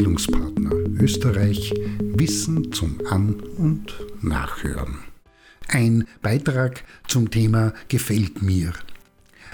Bildungspartner Österreich Wissen zum An- und Nachhören. Ein Beitrag zum Thema Gefällt mir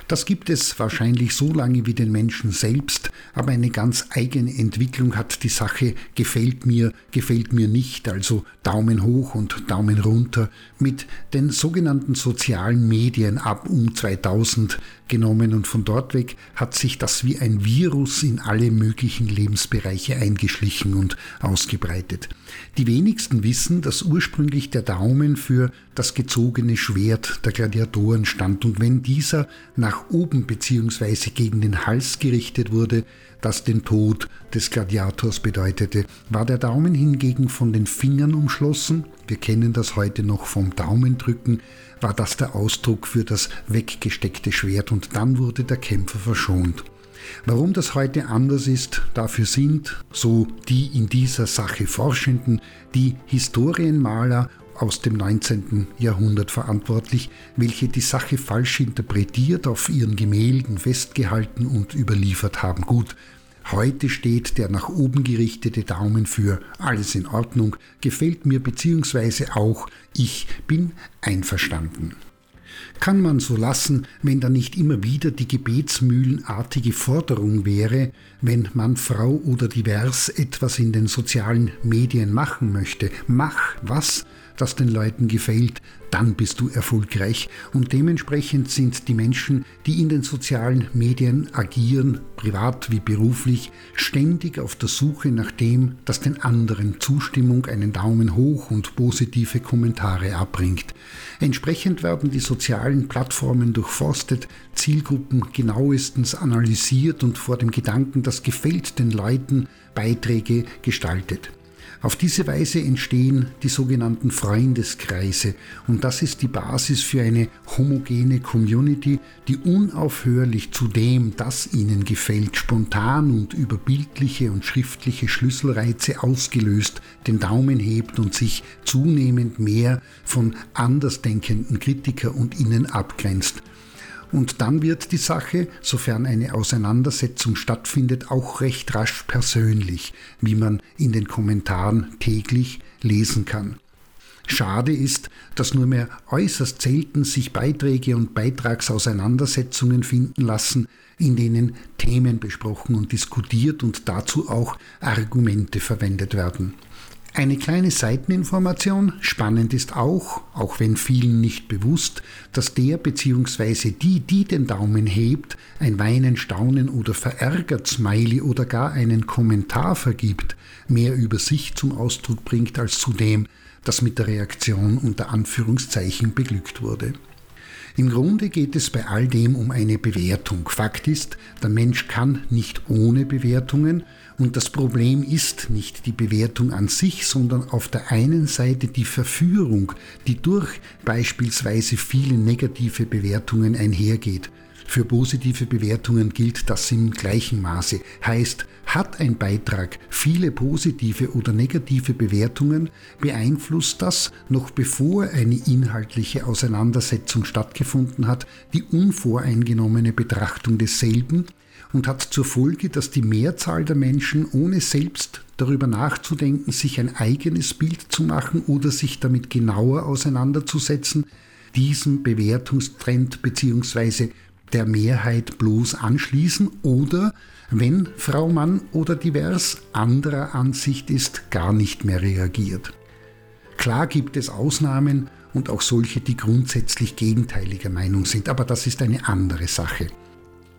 das gibt es wahrscheinlich so lange wie den Menschen selbst, aber eine ganz eigene Entwicklung hat die Sache gefällt mir, gefällt mir nicht, also Daumen hoch und Daumen runter, mit den sogenannten sozialen Medien ab um 2000 genommen und von dort weg hat sich das wie ein Virus in alle möglichen Lebensbereiche eingeschlichen und ausgebreitet. Die wenigsten wissen, dass ursprünglich der Daumen für das gezogene Schwert der Gladiatoren stand. Und wenn dieser nach oben bzw. gegen den Hals gerichtet wurde, das den Tod des Gladiators bedeutete, war der Daumen hingegen von den Fingern umschlossen, wir kennen das heute noch vom Daumendrücken, war das der Ausdruck für das weggesteckte Schwert und dann wurde der Kämpfer verschont. Warum das heute anders ist, dafür sind, so die in dieser Sache Forschenden, die Historienmaler aus dem 19. Jahrhundert verantwortlich, welche die Sache falsch interpretiert, auf ihren Gemälden festgehalten und überliefert haben. Gut, heute steht der nach oben gerichtete Daumen für alles in Ordnung, gefällt mir beziehungsweise auch ich bin einverstanden kann man so lassen, wenn da nicht immer wieder die gebetsmühlenartige Forderung wäre, wenn man Frau oder divers etwas in den sozialen Medien machen möchte. Mach was, das den Leuten gefällt, dann bist du erfolgreich. Und dementsprechend sind die Menschen, die in den sozialen Medien agieren, privat wie beruflich, ständig auf der Suche nach dem, das den anderen Zustimmung, einen Daumen hoch und positive Kommentare abbringt. Entsprechend werden die sozialen Plattformen durchforstet, Zielgruppen genauestens analysiert und vor dem Gedanken, das gefällt den Leuten, Beiträge gestaltet. Auf diese Weise entstehen die sogenannten Freundeskreise und das ist die Basis für eine homogene Community, die unaufhörlich zu dem, das ihnen gefällt, spontan und über bildliche und schriftliche Schlüsselreize ausgelöst den Daumen hebt und sich zunehmend mehr von andersdenkenden Kritiker und ihnen abgrenzt. Und dann wird die Sache, sofern eine Auseinandersetzung stattfindet, auch recht rasch persönlich, wie man in den Kommentaren täglich lesen kann. Schade ist, dass nur mehr äußerst selten sich Beiträge und Beitragsauseinandersetzungen finden lassen, in denen Themen besprochen und diskutiert und dazu auch Argumente verwendet werden. Eine kleine Seiteninformation. Spannend ist auch, auch wenn vielen nicht bewusst, dass der bzw. die, die den Daumen hebt, ein Weinen, Staunen oder verärgert Smiley oder gar einen Kommentar vergibt, mehr über sich zum Ausdruck bringt als zu dem, das mit der Reaktion unter Anführungszeichen beglückt wurde. Im Grunde geht es bei all dem um eine Bewertung. Fakt ist, der Mensch kann nicht ohne Bewertungen und das Problem ist nicht die Bewertung an sich, sondern auf der einen Seite die Verführung, die durch beispielsweise viele negative Bewertungen einhergeht. Für positive Bewertungen gilt das im gleichen Maße. Heißt, hat ein Beitrag viele positive oder negative Bewertungen, beeinflusst das, noch bevor eine inhaltliche Auseinandersetzung stattgefunden hat, die unvoreingenommene Betrachtung desselben und hat zur Folge, dass die Mehrzahl der Menschen, ohne selbst darüber nachzudenken, sich ein eigenes Bild zu machen oder sich damit genauer auseinanderzusetzen, diesem Bewertungstrend bzw der Mehrheit bloß anschließen oder, wenn Frau Mann oder divers anderer Ansicht ist, gar nicht mehr reagiert. Klar gibt es Ausnahmen und auch solche, die grundsätzlich gegenteiliger Meinung sind, aber das ist eine andere Sache.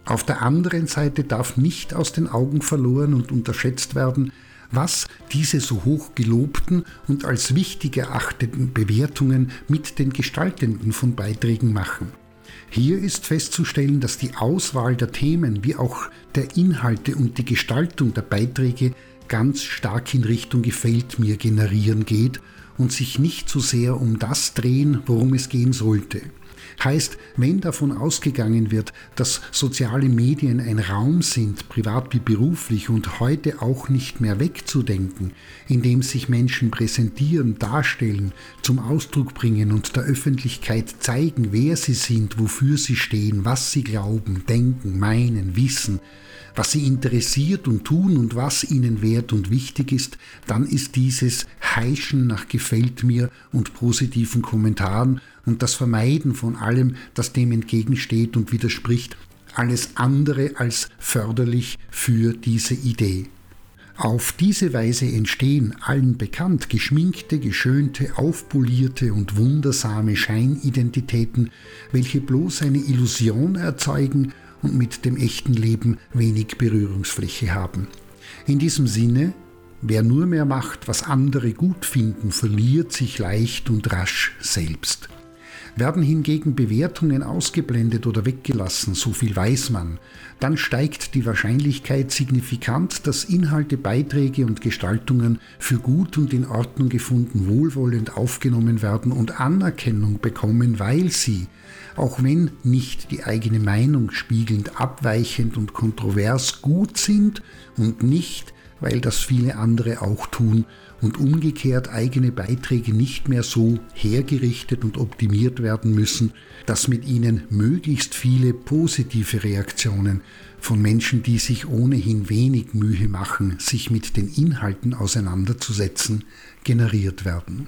Auf der anderen Seite darf nicht aus den Augen verloren und unterschätzt werden, was diese so hoch gelobten und als wichtig erachteten Bewertungen mit den Gestaltenden von Beiträgen machen. Hier ist festzustellen, dass die Auswahl der Themen wie auch der Inhalte und die Gestaltung der Beiträge ganz stark in Richtung Gefällt mir generieren geht und sich nicht so sehr um das drehen, worum es gehen sollte. Heißt, wenn davon ausgegangen wird, dass soziale Medien ein Raum sind, privat wie beruflich und heute auch nicht mehr wegzudenken, in dem sich Menschen präsentieren, darstellen, zum Ausdruck bringen und der Öffentlichkeit zeigen, wer sie sind, wofür sie stehen, was sie glauben, denken, meinen, wissen, was sie interessiert und tun und was ihnen wert und wichtig ist, dann ist dieses Heischen nach gefällt mir und positiven Kommentaren und das Vermeiden von allem, das dem entgegensteht und widerspricht, alles andere als förderlich für diese Idee. Auf diese Weise entstehen allen bekannt geschminkte, geschönte, aufpolierte und wundersame Scheinidentitäten, welche bloß eine Illusion erzeugen und mit dem echten Leben wenig Berührungsfläche haben. In diesem Sinne, wer nur mehr macht, was andere gut finden, verliert sich leicht und rasch selbst. Werden hingegen Bewertungen ausgeblendet oder weggelassen, so viel weiß man, dann steigt die Wahrscheinlichkeit signifikant, dass Inhalte, Beiträge und Gestaltungen für gut und in Ordnung gefunden wohlwollend aufgenommen werden und Anerkennung bekommen, weil sie, auch wenn nicht die eigene Meinung spiegelnd, abweichend und kontrovers gut sind und nicht weil das viele andere auch tun und umgekehrt eigene Beiträge nicht mehr so hergerichtet und optimiert werden müssen, dass mit ihnen möglichst viele positive Reaktionen von Menschen, die sich ohnehin wenig Mühe machen, sich mit den Inhalten auseinanderzusetzen, generiert werden.